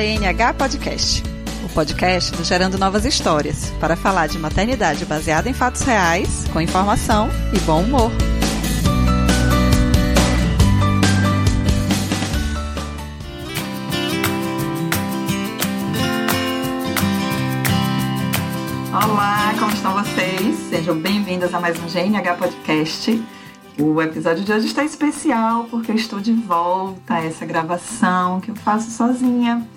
GNH Podcast, o podcast do Gerando Novas Histórias, para falar de maternidade baseada em fatos reais, com informação e bom humor. Olá, como estão vocês? Sejam bem-vindas a mais um GNH Podcast. O episódio de hoje está especial porque eu estou de volta a essa gravação que eu faço sozinha.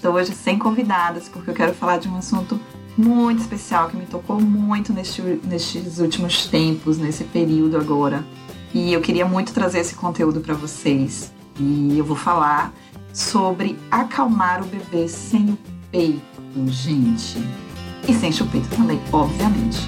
Estou hoje sem convidadas porque eu quero falar de um assunto muito especial que me tocou muito neste, nestes últimos tempos, nesse período agora. E eu queria muito trazer esse conteúdo para vocês. E eu vou falar sobre acalmar o bebê sem o peito, gente. E sem chupeta também, obviamente.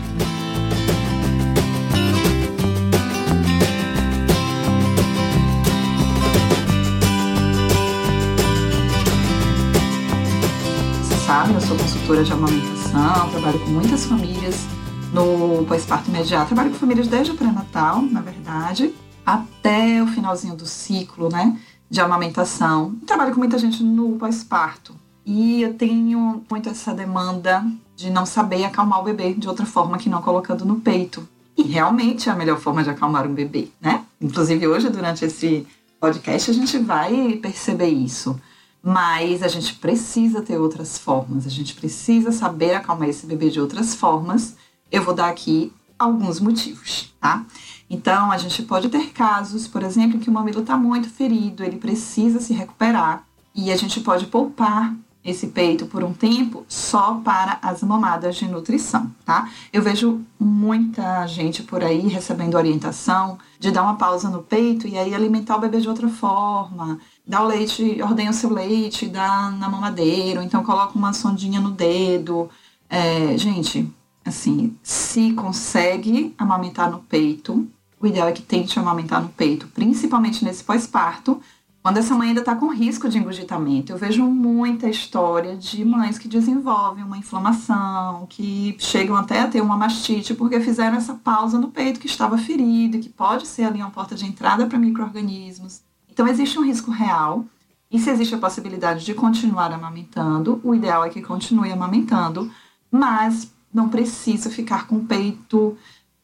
Eu sou consultora de amamentação, trabalho com muitas famílias no pós-parto imediato. Trabalho com famílias desde o pré-natal, na verdade, até o finalzinho do ciclo, né, de amamentação. Trabalho com muita gente no pós-parto. E eu tenho muito essa demanda de não saber acalmar o bebê de outra forma que não colocando no peito. E realmente é a melhor forma de acalmar um bebê, né? Inclusive hoje, durante esse podcast, a gente vai perceber isso. Mas a gente precisa ter outras formas, a gente precisa saber acalmar esse bebê de outras formas. Eu vou dar aqui alguns motivos, tá? Então, a gente pode ter casos, por exemplo, que o mamilo está muito ferido, ele precisa se recuperar e a gente pode poupar esse peito por um tempo só para as mamadas de nutrição, tá? Eu vejo muita gente por aí recebendo orientação de dar uma pausa no peito e aí alimentar o bebê de outra forma, dá o leite, ordenha o seu leite, dá na mamadeira, então coloca uma sondinha no dedo. É, gente, assim, se consegue amamentar no peito, o ideal é que tente amamentar no peito, principalmente nesse pós-parto, quando essa mãe ainda está com risco de engurgitamento. Eu vejo muita história de mães que desenvolvem uma inflamação, que chegam até a ter uma mastite porque fizeram essa pausa no peito que estava ferido, que pode ser ali uma porta de entrada para micro-organismos. Então, existe um risco real. E se existe a possibilidade de continuar amamentando, o ideal é que continue amamentando, mas não precisa ficar com o peito,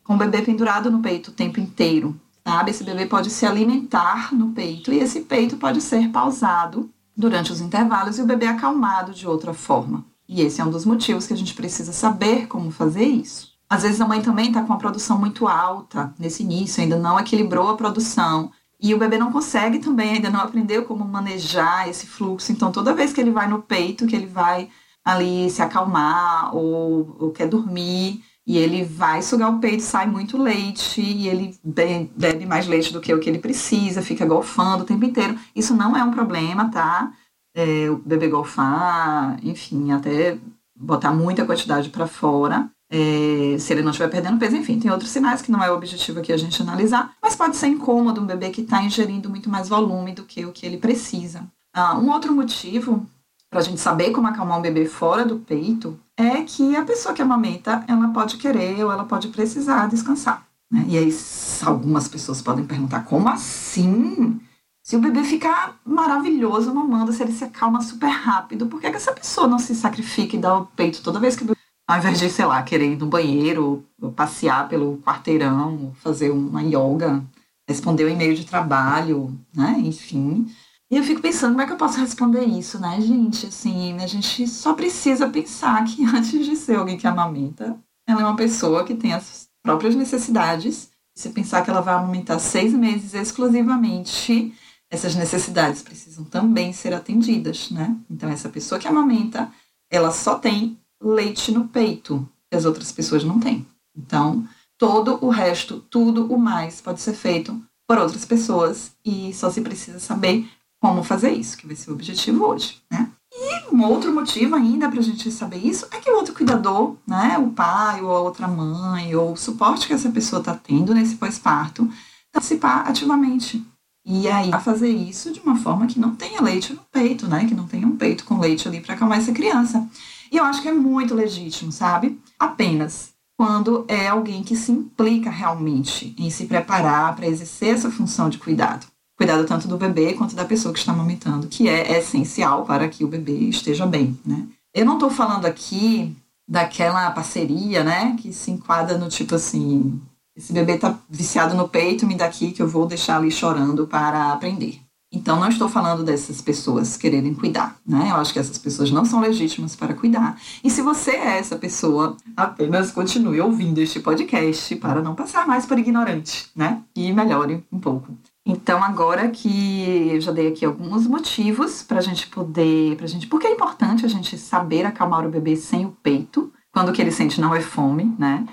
com o bebê pendurado no peito o tempo inteiro, sabe? Esse bebê pode se alimentar no peito e esse peito pode ser pausado durante os intervalos e o bebê acalmado de outra forma. E esse é um dos motivos que a gente precisa saber como fazer isso. Às vezes a mãe também está com uma produção muito alta nesse início, ainda não equilibrou a produção, e o bebê não consegue também, ainda não aprendeu como manejar esse fluxo. Então, toda vez que ele vai no peito, que ele vai ali se acalmar ou, ou quer dormir, e ele vai sugar o peito, sai muito leite, e ele bebe mais leite do que o que ele precisa, fica golfando o tempo inteiro. Isso não é um problema, tá? É, o bebê golfar, enfim, até botar muita quantidade para fora é, se ele não estiver perdendo peso, enfim, tem outros sinais que não é o objetivo aqui a gente analisar, mas pode ser incômodo um bebê que está ingerindo muito mais volume do que o que ele precisa. Ah, um outro motivo para a gente saber como acalmar um bebê fora do peito é que a pessoa que amamenta, ela pode querer ou ela pode precisar descansar. Né? E aí algumas pessoas podem perguntar, como assim? Se o bebê ficar maravilhoso mamando, se ele se acalma super rápido, por que, que essa pessoa não se sacrifica e dá o peito toda vez que o ao invés de, sei lá, querer ir no banheiro, passear pelo quarteirão, fazer uma yoga, responder um e-mail de trabalho, né? Enfim. E eu fico pensando, como é que eu posso responder isso, né, gente? Assim, a gente só precisa pensar que antes de ser alguém que amamenta, ela é uma pessoa que tem as próprias necessidades. Se pensar que ela vai amamentar seis meses exclusivamente, essas necessidades precisam também ser atendidas, né? Então, essa pessoa que amamenta, ela só tem leite no peito, que as outras pessoas não têm. Então, todo o resto, tudo o mais pode ser feito por outras pessoas e só se precisa saber como fazer isso, que vai ser o objetivo hoje, né? E um outro motivo ainda para a gente saber isso é que o outro cuidador, né, o pai ou a outra mãe, ou o suporte que essa pessoa está tendo nesse pós-parto, participar ativamente. E aí, a fazer isso de uma forma que não tenha leite no peito, né? Que não tenha um peito com leite ali para acalmar essa criança. E eu acho que é muito legítimo, sabe? Apenas quando é alguém que se implica realmente em se preparar para exercer essa função de cuidado. Cuidado tanto do bebê quanto da pessoa que está amamentando, que é essencial para que o bebê esteja bem, né? Eu não estou falando aqui daquela parceria, né, que se enquadra no tipo assim, esse bebê está viciado no peito, me dá aqui que eu vou deixar ali chorando para aprender. Então, não estou falando dessas pessoas quererem cuidar, né? Eu acho que essas pessoas não são legítimas para cuidar. E se você é essa pessoa, apenas continue ouvindo este podcast para não passar mais por ignorante, né? E melhore um pouco. Então, agora que eu já dei aqui alguns motivos para a gente poder, pra gente, porque é importante a gente saber acalmar o bebê sem o peito, quando o que ele sente não é fome, né?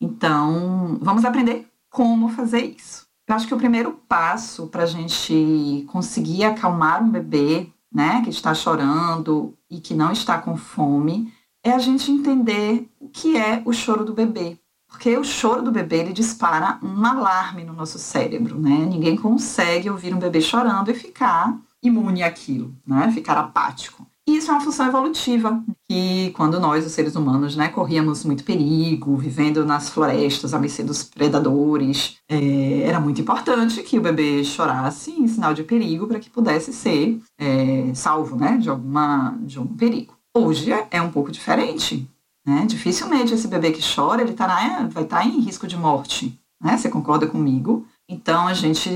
Então, vamos aprender como fazer isso. Eu acho que o primeiro passo para a gente conseguir acalmar um bebê, né, que está chorando e que não está com fome, é a gente entender o que é o choro do bebê. Porque o choro do bebê ele dispara um alarme no nosso cérebro, né? Ninguém consegue ouvir um bebê chorando e ficar imune àquilo, né? Ficar apático. E isso é uma função evolutiva, que quando nós, os seres humanos, né, corríamos muito perigo, vivendo nas florestas, à mercê dos predadores, é, era muito importante que o bebê chorasse em sinal de perigo para que pudesse ser é, salvo né, de, alguma, de algum perigo. Hoje é, é um pouco diferente. Né? Dificilmente esse bebê que chora ele tá vai estar tá em risco de morte. Né? Você concorda comigo? Então a gente,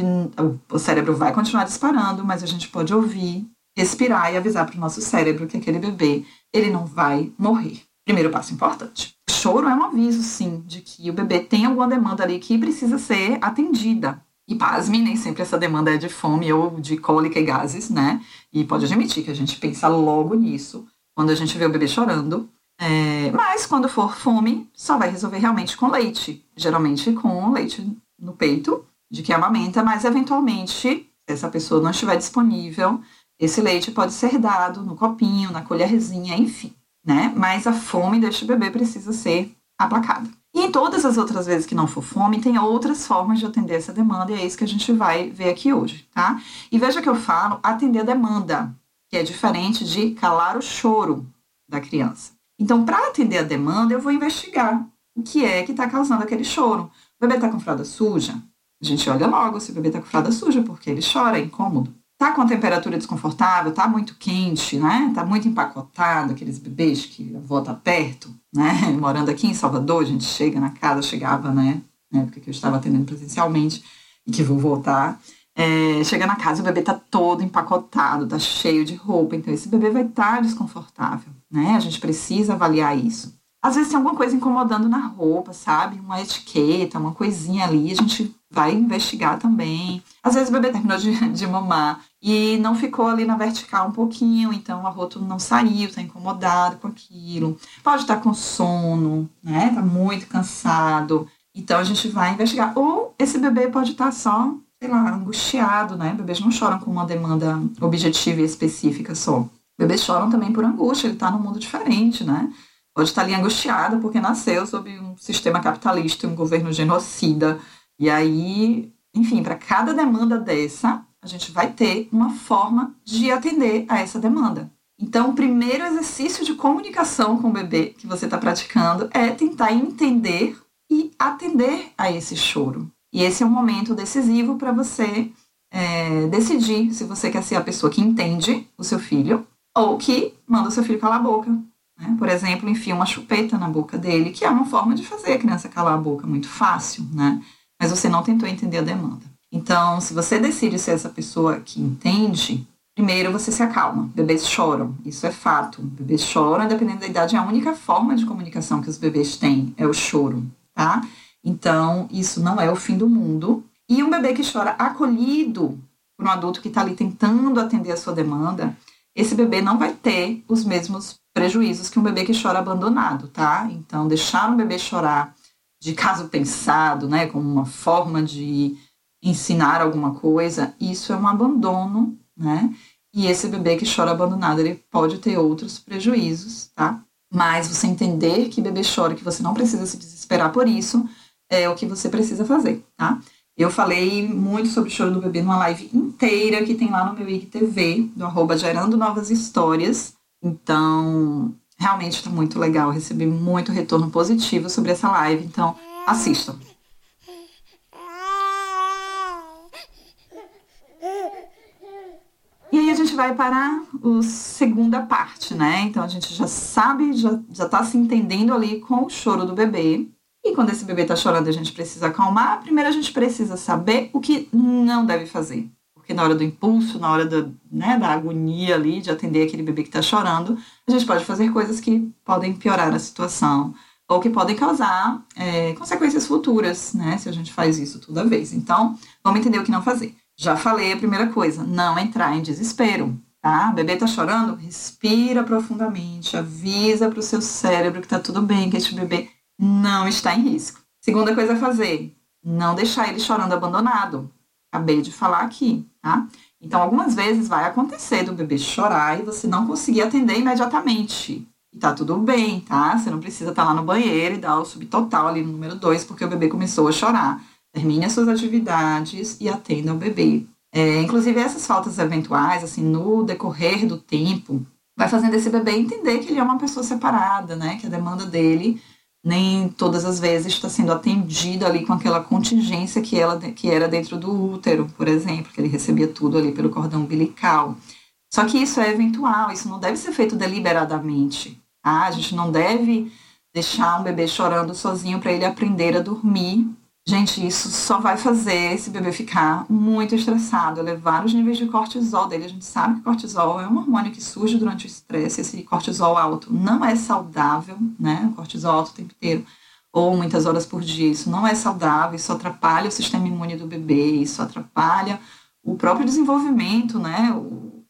o cérebro vai continuar disparando, mas a gente pode ouvir, respirar e avisar para o nosso cérebro que aquele bebê ele não vai morrer. Primeiro passo importante. Choro é um aviso, sim, de que o bebê tem alguma demanda ali que precisa ser atendida. E pasme, nem sempre essa demanda é de fome ou de cólica e gases, né? E pode admitir que a gente pensa logo nisso quando a gente vê o bebê chorando é, mas quando for fome, só vai resolver realmente com leite. Geralmente com leite no peito, de que amamenta, mas eventualmente, se essa pessoa não estiver disponível, esse leite pode ser dado no copinho, na colherzinha, enfim, né? Mas a fome deste bebê precisa ser aplacada. E em todas as outras vezes que não for fome, tem outras formas de atender essa demanda, e é isso que a gente vai ver aqui hoje, tá? E veja que eu falo atender a demanda, que é diferente de calar o choro da criança. Então, para atender a demanda, eu vou investigar o que é que está causando aquele choro. O bebê está com fralda suja? A gente olha logo se o bebê está com fralda suja, porque ele chora, é incômodo. Está com a temperatura desconfortável, está muito quente, né? Está muito empacotado, aqueles bebês que a avó está perto, né? Morando aqui em Salvador, a gente chega na casa, chegava, né? Na época que eu estava atendendo presencialmente e que vou voltar. É, chega na casa, o bebê tá todo empacotado, tá cheio de roupa, então esse bebê vai estar tá desconfortável, né? A gente precisa avaliar isso. Às vezes tem alguma coisa incomodando na roupa, sabe? Uma etiqueta, uma coisinha ali, a gente vai investigar também. Às vezes o bebê terminou de, de mamar e não ficou ali na vertical um pouquinho, então a rótula não saiu, tá incomodado com aquilo. Pode estar com sono, né? Tá muito cansado. Então a gente vai investigar. Ou esse bebê pode estar só sei lá, angustiado, né? Bebês não choram com uma demanda objetiva e específica só. Bebês choram também por angústia, ele está num mundo diferente, né? Pode estar ali angustiado porque nasceu sob um sistema capitalista, um governo genocida. E aí, enfim, para cada demanda dessa, a gente vai ter uma forma de atender a essa demanda. Então, o primeiro exercício de comunicação com o bebê que você está praticando é tentar entender e atender a esse choro. E esse é um momento decisivo para você é, decidir se você quer ser a pessoa que entende o seu filho ou que manda seu filho calar a boca. Né? Por exemplo, enfia uma chupeta na boca dele, que é uma forma de fazer a criança calar a boca muito fácil, né? mas você não tentou entender a demanda. Então, se você decide ser essa pessoa que entende, primeiro você se acalma. Bebês choram, isso é fato. Bebês choram, dependendo da idade, é a única forma de comunicação que os bebês têm é o choro, tá? Então, isso não é o fim do mundo. E um bebê que chora acolhido por um adulto que está ali tentando atender a sua demanda, esse bebê não vai ter os mesmos prejuízos que um bebê que chora abandonado, tá? Então, deixar um bebê chorar de caso pensado, né, como uma forma de ensinar alguma coisa, isso é um abandono, né? E esse bebê que chora abandonado, ele pode ter outros prejuízos, tá? Mas você entender que bebê chora, que você não precisa se desesperar por isso, é o que você precisa fazer, tá? Eu falei muito sobre o choro do bebê numa live inteira que tem lá no meu IGTV, do arroba Gerando Novas Histórias. Então, realmente está muito legal. Recebi muito retorno positivo sobre essa live. Então, assistam. gente vai para a segunda parte, né? Então a gente já sabe, já, já tá se entendendo ali com o choro do bebê. E quando esse bebê está chorando, a gente precisa acalmar. Primeiro a gente precisa saber o que não deve fazer. Porque na hora do impulso, na hora do, né, da agonia ali de atender aquele bebê que está chorando, a gente pode fazer coisas que podem piorar a situação ou que podem causar é, consequências futuras, né? Se a gente faz isso toda vez. Então, vamos entender o que não fazer. Já falei a primeira coisa, não entrar em desespero, tá? O bebê tá chorando, respira profundamente, avisa para o seu cérebro que tá tudo bem, que este bebê não está em risco. Segunda coisa a fazer, não deixar ele chorando abandonado. Acabei de falar aqui, tá? Então, algumas vezes vai acontecer do bebê chorar e você não conseguir atender imediatamente. E tá tudo bem, tá? Você não precisa estar tá lá no banheiro e dar o subtotal ali no número 2 porque o bebê começou a chorar. Termine as suas atividades e atenda o bebê. É, inclusive, essas faltas eventuais, assim, no decorrer do tempo, vai fazendo esse bebê entender que ele é uma pessoa separada, né? Que a demanda dele nem todas as vezes está sendo atendido ali com aquela contingência que, ela, que era dentro do útero, por exemplo, que ele recebia tudo ali pelo cordão umbilical. Só que isso é eventual, isso não deve ser feito deliberadamente. Tá? A gente não deve deixar um bebê chorando sozinho para ele aprender a dormir Gente, isso só vai fazer esse bebê ficar muito estressado, elevar os níveis de cortisol dele. A gente sabe que cortisol é um hormônio que surge durante o estresse. Esse cortisol alto não é saudável, né? Cortisol alto o tempo inteiro, ou muitas horas por dia. Isso não é saudável, isso atrapalha o sistema imune do bebê, isso atrapalha o próprio desenvolvimento, né?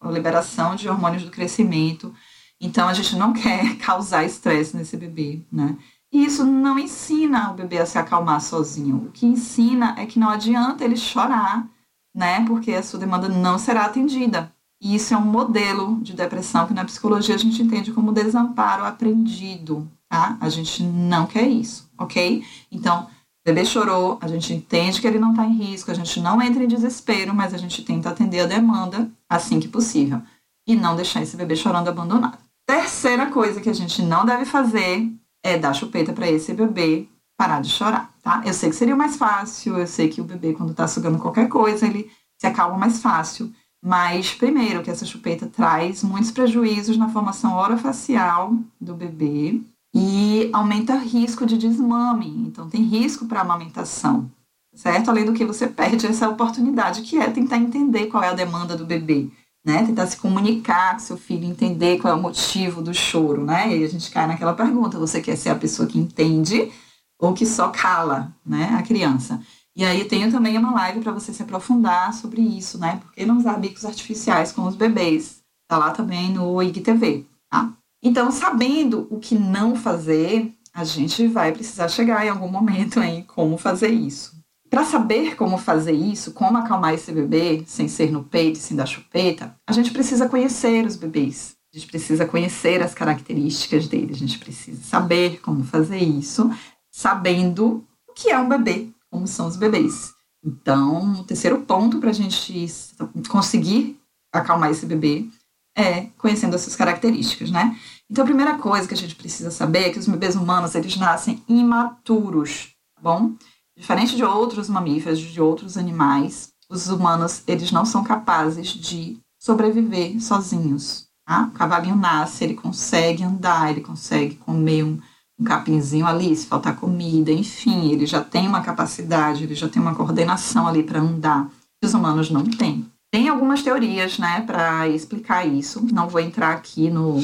A liberação de hormônios do crescimento. Então, a gente não quer causar estresse nesse bebê, né? E isso não ensina o bebê a se acalmar sozinho. O que ensina é que não adianta ele chorar, né? Porque a sua demanda não será atendida. E isso é um modelo de depressão que na psicologia a gente entende como desamparo aprendido, tá? A gente não quer isso, ok? Então, o bebê chorou, a gente entende que ele não está em risco, a gente não entra em desespero, mas a gente tenta atender a demanda assim que possível. E não deixar esse bebê chorando abandonado. Terceira coisa que a gente não deve fazer é dar chupeta para esse bebê parar de chorar, tá? Eu sei que seria mais fácil, eu sei que o bebê, quando tá sugando qualquer coisa, ele se acalma mais fácil. Mas, primeiro, que essa chupeta traz muitos prejuízos na formação orofacial do bebê e aumenta risco de desmame. Então, tem risco para amamentação, certo? Além do que você perde essa oportunidade, que é tentar entender qual é a demanda do bebê né? Tentar se comunicar com seu filho, entender qual é o motivo do choro, né? E a gente cai naquela pergunta: você quer ser a pessoa que entende ou que só cala, né? A criança. E aí tenho também uma live para você se aprofundar sobre isso, né? Por que não usar bicos artificiais com os bebês? Tá lá também no IGTV, tá? Então, sabendo o que não fazer, a gente vai precisar chegar em algum momento em como fazer isso. Para saber como fazer isso, como acalmar esse bebê sem ser no peito, sem dar chupeta, a gente precisa conhecer os bebês. A gente precisa conhecer as características dele, a gente precisa saber como fazer isso, sabendo o que é um bebê, como são os bebês. Então, o terceiro ponto para a gente conseguir acalmar esse bebê é conhecendo essas características, né? Então, a primeira coisa que a gente precisa saber é que os bebês humanos, eles nascem imaturos, tá bom? Diferente de outros mamíferos, de outros animais, os humanos eles não são capazes de sobreviver sozinhos. Tá? O cavalinho nasce, ele consegue andar, ele consegue comer um, um capinzinho ali, se faltar comida, enfim, ele já tem uma capacidade, ele já tem uma coordenação ali para andar. Os humanos não têm. Tem algumas teorias, né, para explicar isso. Não vou entrar aqui no,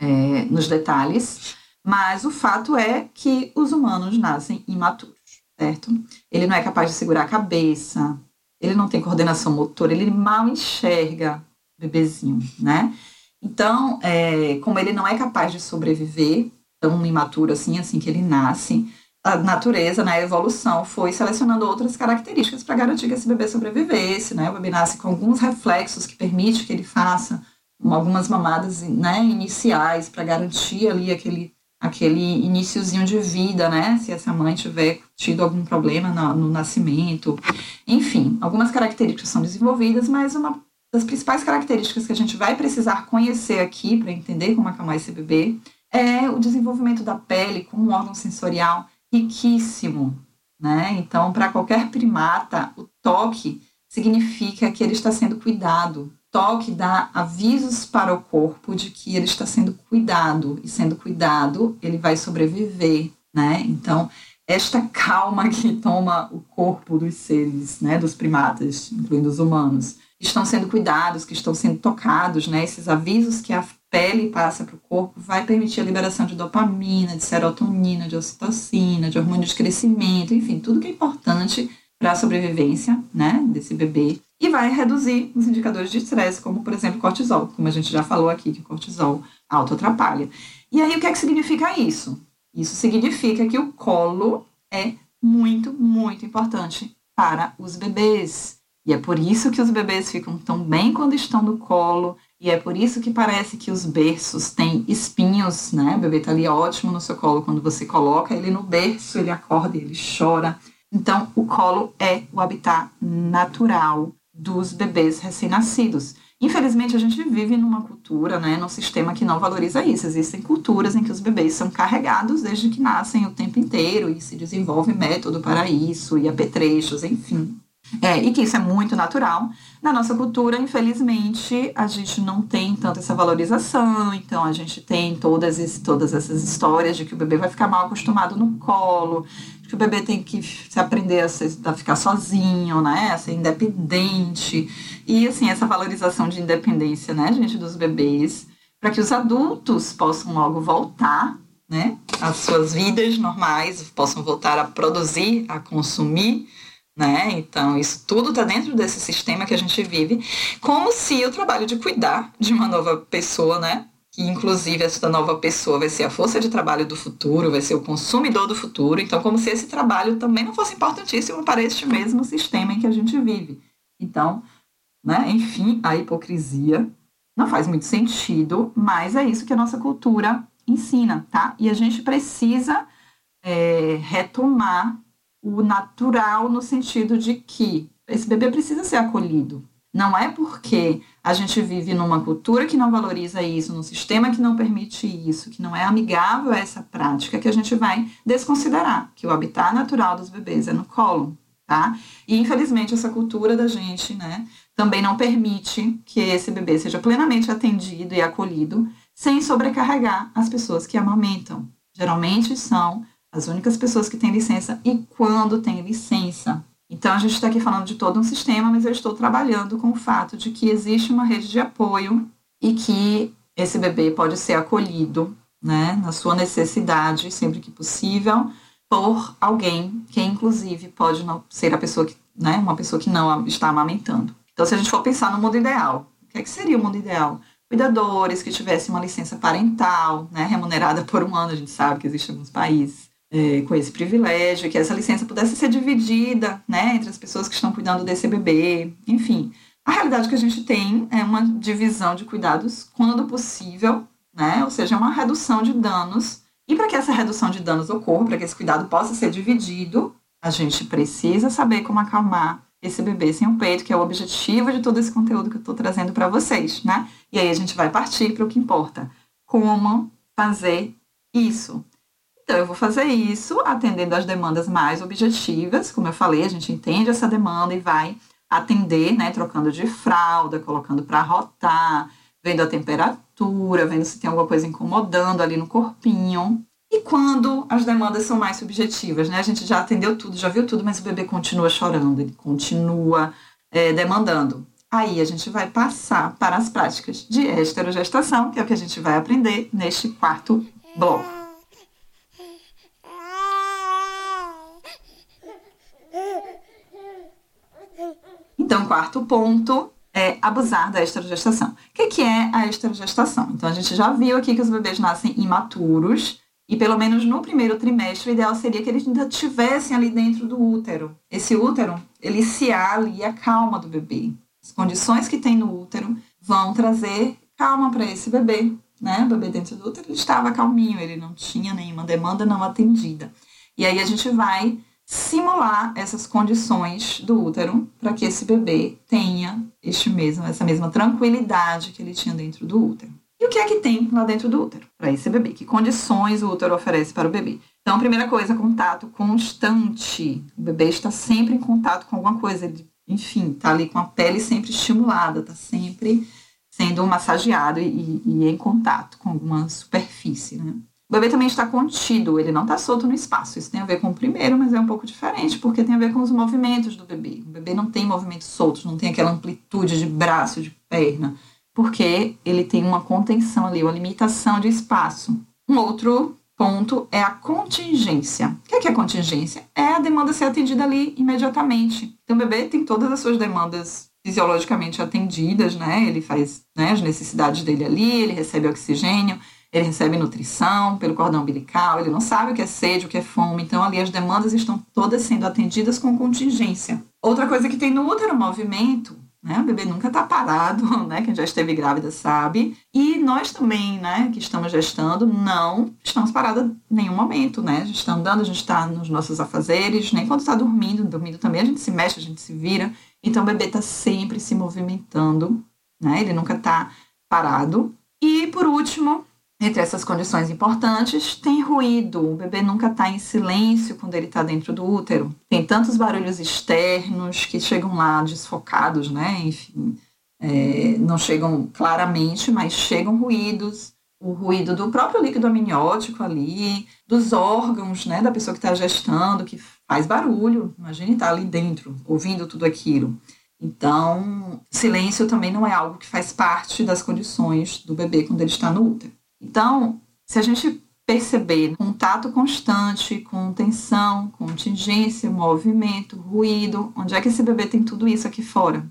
é, nos detalhes, mas o fato é que os humanos nascem imaturos certo? Ele não é capaz de segurar a cabeça, ele não tem coordenação motora, ele mal enxerga o bebezinho, né? Então, é, como ele não é capaz de sobreviver tão imaturo assim, assim que ele nasce, a natureza, né, a evolução foi selecionando outras características para garantir que esse bebê sobrevivesse, né? O bebê nasce com alguns reflexos que permite que ele faça algumas mamadas, né, iniciais para garantir ali aquele aquele iníciozinho de vida, né? Se essa mãe tiver tido algum problema no, no nascimento. Enfim, algumas características são desenvolvidas, mas uma das principais características que a gente vai precisar conhecer aqui para entender como acalmar esse bebê é o desenvolvimento da pele como um órgão sensorial riquíssimo, né? Então, para qualquer primata, o toque significa que ele está sendo cuidado, toque dá avisos para o corpo de que ele está sendo cuidado, e sendo cuidado, ele vai sobreviver, né? Então, esta calma que toma o corpo dos seres, né, dos primatas, incluindo os humanos, que estão sendo cuidados, que estão sendo tocados, né, esses avisos que a pele passa para o corpo, vai permitir a liberação de dopamina, de serotonina, de ocitocina, de hormônio de crescimento, enfim, tudo que é importante para a sobrevivência, né, desse bebê e vai reduzir os indicadores de estresse, como por exemplo cortisol, como a gente já falou aqui, que cortisol auto atrapalha. E aí o que é que significa isso? Isso significa que o colo é muito, muito importante para os bebês. E é por isso que os bebês ficam tão bem quando estão no colo, e é por isso que parece que os berços têm espinhos, né? O bebê está ali ótimo no seu colo quando você coloca ele no berço, ele acorda, ele chora. Então, o colo é o habitat natural dos bebês recém-nascidos. Infelizmente, a gente vive numa cultura, né, num sistema que não valoriza isso. Existem culturas em que os bebês são carregados desde que nascem o tempo inteiro e se desenvolve método para isso, e apetrechos, enfim. É, e que isso é muito natural. Na nossa cultura, infelizmente, a gente não tem tanto essa valorização, então a gente tem todas, todas essas histórias de que o bebê vai ficar mal acostumado no colo, que o bebê tem que se aprender a, ser, a ficar sozinho, né? A ser independente. E, assim, essa valorização de independência, né, gente, dos bebês, para que os adultos possam logo voltar, né? Às suas vidas normais, possam voltar a produzir, a consumir, né? Então, isso tudo está dentro desse sistema que a gente vive, como se o trabalho de cuidar de uma nova pessoa, né? que inclusive essa nova pessoa vai ser a força de trabalho do futuro, vai ser o consumidor do futuro. Então, como se esse trabalho também não fosse importantíssimo para este mesmo sistema em que a gente vive. Então, né, enfim, a hipocrisia não faz muito sentido, mas é isso que a nossa cultura ensina, tá? E a gente precisa é, retomar o natural no sentido de que esse bebê precisa ser acolhido. Não é porque a gente vive numa cultura que não valoriza isso, num sistema que não permite isso, que não é amigável a essa prática, que a gente vai desconsiderar que o habitat natural dos bebês é no colo, tá? E infelizmente essa cultura da gente, né, também não permite que esse bebê seja plenamente atendido e acolhido sem sobrecarregar as pessoas que amamentam. Geralmente são as únicas pessoas que têm licença e quando tem licença, então, a gente está aqui falando de todo um sistema, mas eu estou trabalhando com o fato de que existe uma rede de apoio e que esse bebê pode ser acolhido, né, na sua necessidade, sempre que possível, por alguém que, inclusive, pode não ser a pessoa que, né, uma pessoa que não está amamentando. Então, se a gente for pensar no mundo ideal, o que, é que seria o mundo ideal? Cuidadores que tivessem uma licença parental, né, remunerada por um ano, a gente sabe que existem alguns países com esse privilégio, que essa licença pudesse ser dividida né, entre as pessoas que estão cuidando desse bebê, enfim. A realidade que a gente tem é uma divisão de cuidados quando possível, né? ou seja, uma redução de danos. E para que essa redução de danos ocorra, para que esse cuidado possa ser dividido, a gente precisa saber como acalmar esse bebê sem o peito, que é o objetivo de todo esse conteúdo que eu estou trazendo para vocês, né? E aí a gente vai partir para o que importa: como fazer isso. Então, eu vou fazer isso atendendo às demandas mais objetivas. Como eu falei, a gente entende essa demanda e vai atender, né, trocando de fralda, colocando para rotar, vendo a temperatura, vendo se tem alguma coisa incomodando ali no corpinho. E quando as demandas são mais subjetivas, né? A gente já atendeu tudo, já viu tudo, mas o bebê continua chorando, ele continua é, demandando. Aí a gente vai passar para as práticas de esterogestação, que é o que a gente vai aprender neste quarto bloco. Então, quarto ponto é abusar da esterogestação. O que, que é a esterogestação? Então, a gente já viu aqui que os bebês nascem imaturos e, pelo menos no primeiro trimestre, o ideal seria que eles ainda estivessem ali dentro do útero. Esse útero, ele se ali a calma do bebê. As condições que tem no útero vão trazer calma para esse bebê. Né? O bebê dentro do útero ele estava calminho, ele não tinha nenhuma demanda não atendida. E aí a gente vai simular essas condições do útero para que esse bebê tenha este mesmo, essa mesma tranquilidade que ele tinha dentro do útero. E o que é que tem lá dentro do útero para esse bebê? Que condições o útero oferece para o bebê? Então, a primeira coisa, contato constante. O bebê está sempre em contato com alguma coisa. Ele, enfim, tá ali com a pele sempre estimulada, tá sempre sendo massageado e, e em contato com alguma superfície, né? O bebê também está contido, ele não está solto no espaço. Isso tem a ver com o primeiro, mas é um pouco diferente, porque tem a ver com os movimentos do bebê. O bebê não tem movimentos soltos, não tem aquela amplitude de braço, de perna, porque ele tem uma contenção ali, uma limitação de espaço. Um outro ponto é a contingência. O que é, a contingência? É a demanda ser atendida ali imediatamente. Então, o bebê tem todas as suas demandas fisiologicamente atendidas, né? Ele faz né, as necessidades dele ali, ele recebe oxigênio, ele recebe nutrição pelo cordão umbilical, ele não sabe o que é sede, o que é fome, então ali as demandas estão todas sendo atendidas com contingência. Outra coisa que tem no útero, movimento, né? O bebê nunca está parado, né? Quem já esteve grávida sabe. E nós também, né, que estamos gestando, não estamos parados em nenhum momento, né? A gente está andando, a gente está nos nossos afazeres, nem quando está dormindo, dormindo também a gente se mexe, a gente se vira. Então o bebê está sempre se movimentando, né? Ele nunca está parado. E por último, entre essas condições importantes, tem ruído. O bebê nunca está em silêncio quando ele está dentro do útero. Tem tantos barulhos externos que chegam lá desfocados, né? Enfim, é, não chegam claramente, mas chegam ruídos. O ruído do próprio líquido amniótico ali, dos órgãos, né, da pessoa que está gestando, que faz barulho. Imagine estar tá ali dentro, ouvindo tudo aquilo. Então, silêncio também não é algo que faz parte das condições do bebê quando ele está no útero. Então, se a gente perceber contato constante com tensão, contingência, movimento, ruído, onde é que esse bebê tem tudo isso aqui fora?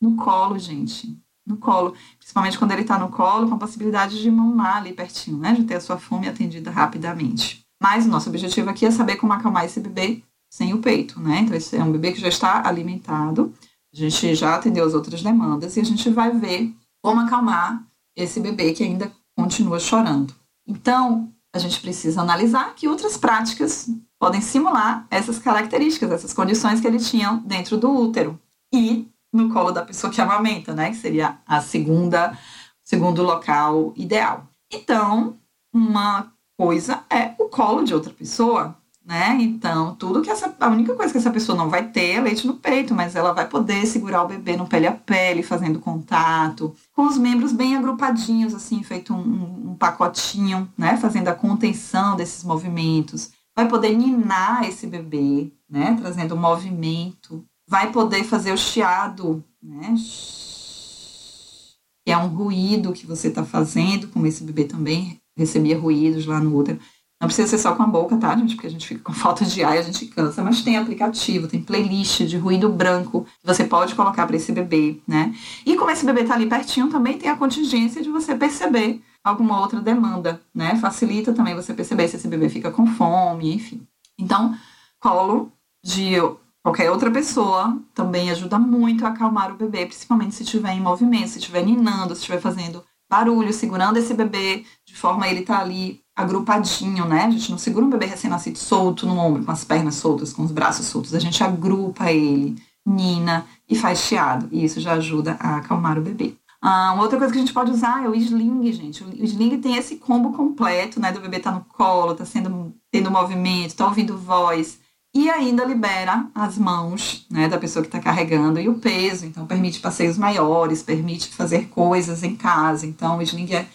No colo, gente. No colo. Principalmente quando ele está no colo, com a possibilidade de mamar ali pertinho, né? De ter a sua fome atendida rapidamente. Mas o nosso objetivo aqui é saber como acalmar esse bebê sem o peito, né? Então, esse é um bebê que já está alimentado, a gente já atendeu as outras demandas e a gente vai ver como acalmar esse bebê que ainda continua chorando. Então, a gente precisa analisar que outras práticas podem simular essas características, essas condições que ele tinha dentro do útero e no colo da pessoa que amamenta, né? Que seria a segunda, segundo local ideal. Então, uma coisa é o colo de outra pessoa, né? Então, tudo que essa. A única coisa que essa pessoa não vai ter é leite no peito, mas ela vai poder segurar o bebê no pele a pele, fazendo contato, com os membros bem agrupadinhos, assim, feito um, um pacotinho, né? Fazendo a contenção desses movimentos. Vai poder ninar esse bebê, né? Trazendo movimento. Vai poder fazer o chiado, né? Que é um ruído que você está fazendo, como esse bebê também recebia ruídos lá no útero. Não precisa ser só com a boca, tá, gente? Porque a gente fica com falta de ar e a gente cansa. Mas tem aplicativo, tem playlist de ruído branco que você pode colocar para esse bebê, né? E como esse bebê tá ali pertinho, também tem a contingência de você perceber alguma outra demanda, né? Facilita também você perceber se esse bebê fica com fome, enfim. Então, colo de qualquer outra pessoa também ajuda muito a acalmar o bebê, principalmente se estiver em movimento, se estiver ninando, se estiver fazendo barulho, segurando esse bebê de forma ele tá ali agrupadinho, né? A gente não segura um bebê recém-nascido solto no ombro, com as pernas soltas, com os braços soltos. A gente agrupa ele, nina e faz chiado. E isso já ajuda a acalmar o bebê. Ah, outra coisa que a gente pode usar é o sling, gente. O sling tem esse combo completo, né? Do bebê tá no colo, tá sendo, tendo movimento, tá ouvindo voz. E ainda libera as mãos, né? Da pessoa que tá carregando e o peso. Então, permite passeios maiores, permite fazer coisas em casa. Então, o sling é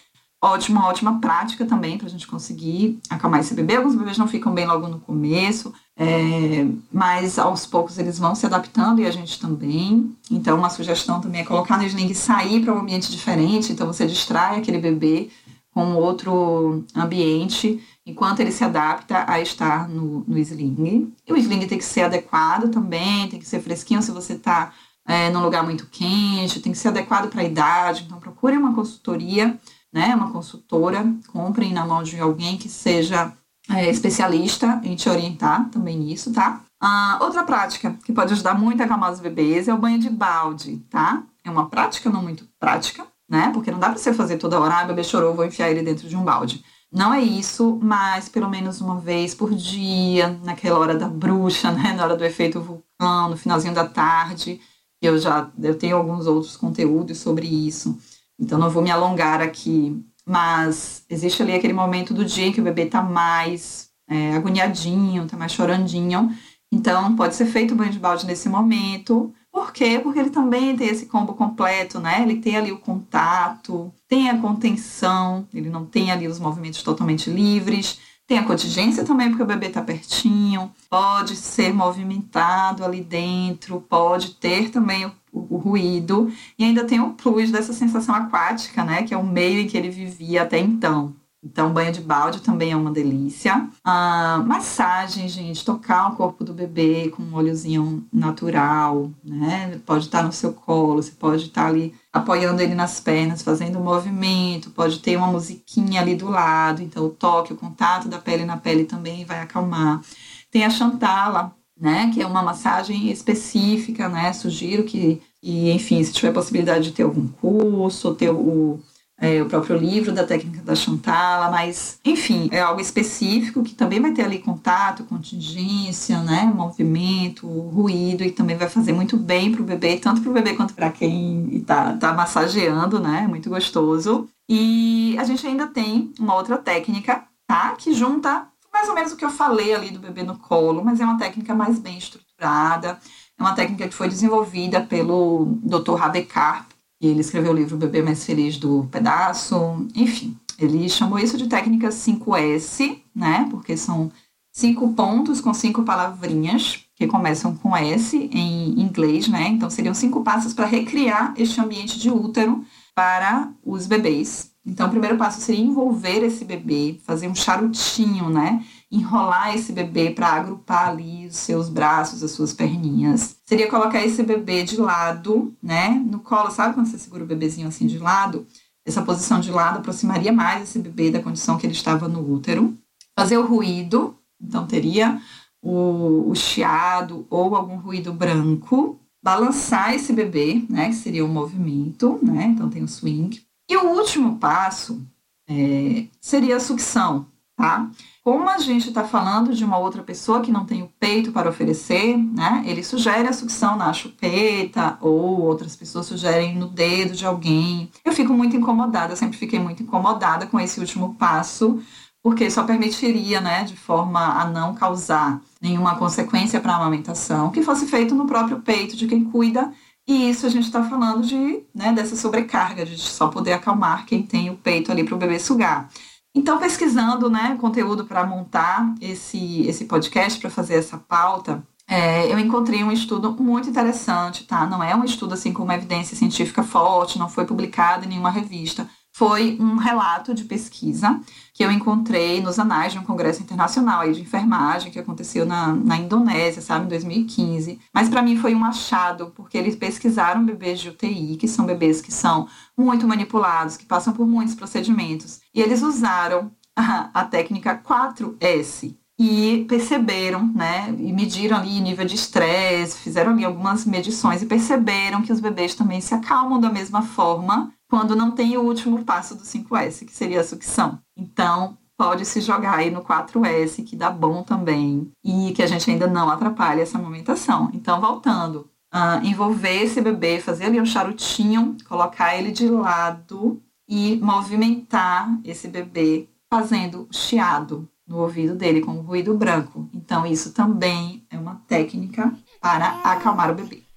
ótima, ótima prática também para a gente conseguir acalmar esse bebê. Alguns bebês não ficam bem logo no começo, é, mas aos poucos eles vão se adaptando e a gente também. Então, uma sugestão também é colocar no sling e sair para um ambiente diferente. Então, você distrai aquele bebê com outro ambiente enquanto ele se adapta a estar no, no sling. E o sling tem que ser adequado também, tem que ser fresquinho se você está é, num lugar muito quente, tem que ser adequado para a idade. Então, procure uma consultoria né, uma consultora, comprem na mão de alguém que seja é, especialista em te orientar também nisso, tá? Ah, outra prática que pode ajudar muito a acalmar os bebês é o banho de balde, tá? É uma prática não muito prática, né? Porque não dá para você fazer toda hora, ah, bebê chorou, vou enfiar ele dentro de um balde. Não é isso, mas pelo menos uma vez por dia, naquela hora da bruxa, né? Na hora do efeito vulcão, no finalzinho da tarde. Eu já eu tenho alguns outros conteúdos sobre isso. Então não vou me alongar aqui, mas existe ali aquele momento do dia que o bebê está mais é, agoniadinho, está mais chorandinho. Então pode ser feito o banho de balde nesse momento, Por quê? Porque ele também tem esse combo completo, né? Ele tem ali o contato, tem a contenção, ele não tem ali os movimentos totalmente livres, tem a contingência também, porque o bebê está pertinho, pode ser movimentado ali dentro, pode ter também o, o, o, ruído, e ainda tem o plus dessa sensação aquática, né? Que é o meio em que ele vivia até então. Então, banho de balde também é uma delícia. Ah, massagem, gente, tocar o corpo do bebê com um óleozinho natural, né? Pode estar no seu colo, você pode estar ali apoiando ele nas pernas, fazendo um movimento, pode ter uma musiquinha ali do lado, então o toque, o contato da pele na pele também vai acalmar. Tem a chantala, né, que é uma massagem específica, né? Sugiro que, que enfim, se tiver possibilidade de ter algum curso, ter o é, o próprio livro da técnica da Chantala, mas, enfim, é algo específico que também vai ter ali contato, contingência, né, movimento, ruído, e também vai fazer muito bem para o bebê, tanto para o bebê quanto para quem está tá massageando, né, muito gostoso. E a gente ainda tem uma outra técnica, tá, que junta mais ou menos o que eu falei ali do bebê no colo, mas é uma técnica mais bem estruturada, é uma técnica que foi desenvolvida pelo Dr. Radecar, e ele escreveu o livro Bebê Mais Feliz do Pedaço. Enfim, ele chamou isso de técnica 5S, né? Porque são cinco pontos com cinco palavrinhas que começam com S em inglês, né? Então seriam cinco passos para recriar este ambiente de útero para os bebês. Então, o primeiro passo seria envolver esse bebê, fazer um charutinho, né? enrolar esse bebê para agrupar ali os seus braços, as suas perninhas. Seria colocar esse bebê de lado, né? No colo, sabe quando você segura o bebezinho assim de lado? Essa posição de lado aproximaria mais esse bebê da condição que ele estava no útero. Fazer o ruído, então teria o, o chiado ou algum ruído branco. Balançar esse bebê, né? Que seria um movimento, né? Então tem o swing. E o último passo é, seria a sucção, tá? Como a gente está falando de uma outra pessoa que não tem o peito para oferecer, né? Ele sugere a sucção na chupeta ou outras pessoas sugerem no dedo de alguém. Eu fico muito incomodada, sempre fiquei muito incomodada com esse último passo, porque só permitiria, né, de forma a não causar nenhuma consequência para a amamentação, que fosse feito no próprio peito de quem cuida. E isso a gente está falando de, né, dessa sobrecarga, de só poder acalmar quem tem o peito ali para o bebê sugar. Então, pesquisando né, conteúdo para montar esse, esse podcast, para fazer essa pauta, é, eu encontrei um estudo muito interessante, tá? Não é um estudo assim com uma evidência científica forte, não foi publicado em nenhuma revista, foi um relato de pesquisa que eu encontrei nos anais de um congresso internacional aí de enfermagem que aconteceu na, na Indonésia, sabe, em 2015. Mas para mim foi um achado, porque eles pesquisaram bebês de UTI, que são bebês que são muito manipulados, que passam por muitos procedimentos, e eles usaram a, a técnica 4S, e perceberam, né, e mediram ali nível de estresse, fizeram ali algumas medições e perceberam que os bebês também se acalmam da mesma forma quando não tem o último passo do 5S, que seria a sucção. Então, pode se jogar aí no 4S, que dá bom também, e que a gente ainda não atrapalha essa amamentação. Então, voltando, uh, envolver esse bebê, fazer ali um charutinho, colocar ele de lado e movimentar esse bebê fazendo chiado no ouvido dele com o ruído branco. Então, isso também é uma técnica para acalmar o bebê.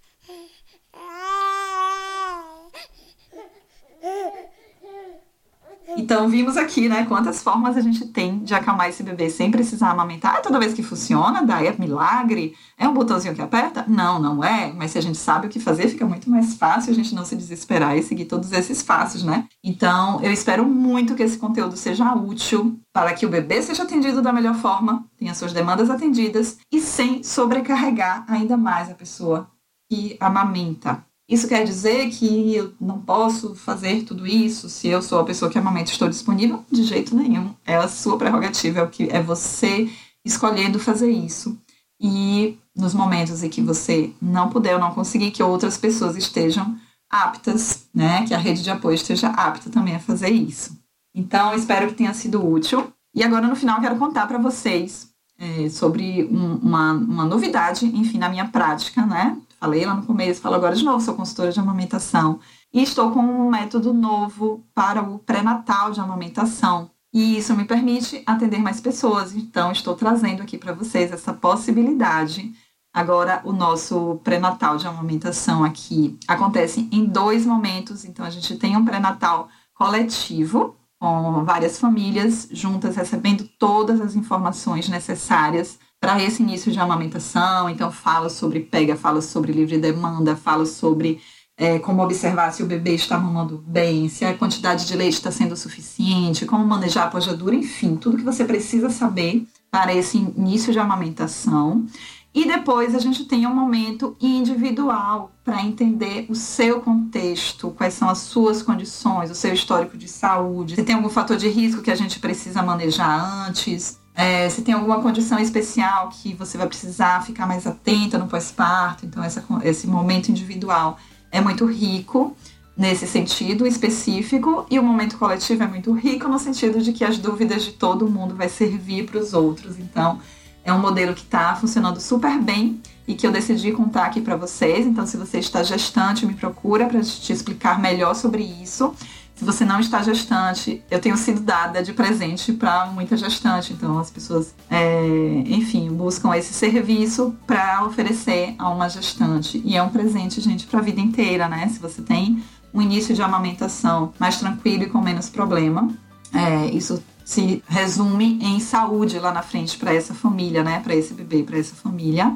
Então, vimos aqui, né, quantas formas a gente tem de acalmar esse bebê sem precisar amamentar. Toda vez que funciona, daí é milagre? É um botãozinho que aperta? Não, não é. Mas se a gente sabe o que fazer, fica muito mais fácil a gente não se desesperar e seguir todos esses passos, né? Então, eu espero muito que esse conteúdo seja útil para que o bebê seja atendido da melhor forma, tenha suas demandas atendidas e sem sobrecarregar ainda mais a pessoa que amamenta. Isso quer dizer que eu não posso fazer tudo isso se eu sou a pessoa que amamenta estou disponível? De jeito nenhum. É a sua prerrogativa, é, o que, é você escolhendo fazer isso. E nos momentos em que você não puder ou não conseguir, que outras pessoas estejam aptas, né? Que a rede de apoio esteja apta também a fazer isso. Então, espero que tenha sido útil. E agora, no final, quero contar para vocês é, sobre um, uma, uma novidade, enfim, na minha prática, né? Falei lá no começo, falo agora de novo, sou consultora de amamentação. E estou com um método novo para o pré-natal de amamentação. E isso me permite atender mais pessoas. Então, estou trazendo aqui para vocês essa possibilidade Agora, o nosso pré-natal de amamentação aqui acontece em dois momentos. Então, a gente tem um pré-natal coletivo, com várias famílias juntas recebendo todas as informações necessárias para esse início de amamentação. Então, fala sobre pega, fala sobre livre demanda, fala sobre é, como observar se o bebê está mamando bem, se a quantidade de leite está sendo suficiente, como manejar a pojadura, enfim, tudo que você precisa saber para esse início de amamentação. E depois a gente tem um momento individual para entender o seu contexto, quais são as suas condições, o seu histórico de saúde, se tem algum fator de risco que a gente precisa manejar antes, é, se tem alguma condição especial que você vai precisar ficar mais atenta no pós-parto. Então, essa, esse momento individual é muito rico nesse sentido específico e o momento coletivo é muito rico no sentido de que as dúvidas de todo mundo vai servir para os outros. Então, é um modelo que está funcionando super bem e que eu decidi contar aqui para vocês. Então, se você está gestante, me procura para te explicar melhor sobre isso. Se você não está gestante, eu tenho sido dada de presente para muita gestante. Então, as pessoas, é, enfim, buscam esse serviço para oferecer a uma gestante. E é um presente, gente, para a vida inteira, né? Se você tem um início de amamentação mais tranquilo e com menos problema, é, isso se resume em saúde lá na frente para essa família, né? Para esse bebê, para essa família.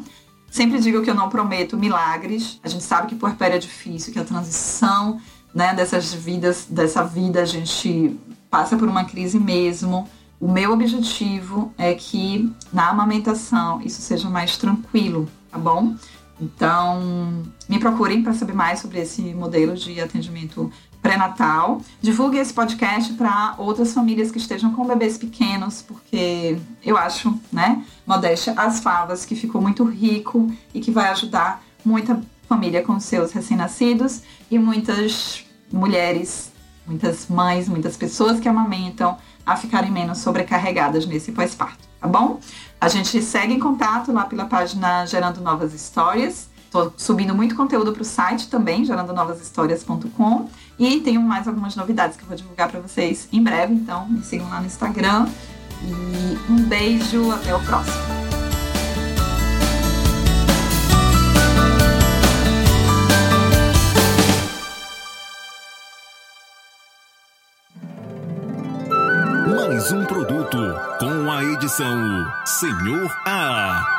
Sempre digo que eu não prometo milagres. A gente sabe que puerpério é difícil, que a transição, né, dessas vidas, dessa vida a gente passa por uma crise mesmo. O meu objetivo é que na amamentação isso seja mais tranquilo, tá bom? Então, me procurem para saber mais sobre esse modelo de atendimento pré-natal. Divulgue esse podcast para outras famílias que estejam com bebês pequenos, porque eu acho, né, modéstia, as favas, que ficou muito rico e que vai ajudar muita família com seus recém-nascidos e muitas mulheres, muitas mães, muitas pessoas que amamentam a ficarem menos sobrecarregadas nesse pós-parto, tá bom? A gente segue em contato lá pela página Gerando Novas Histórias. Estou subindo muito conteúdo para o site também, gerandonovashistórias.com. E tenho mais algumas novidades que eu vou divulgar para vocês em breve, então me sigam lá no Instagram. E um beijo, até o próximo. Mais um produto com a edição Senhor A.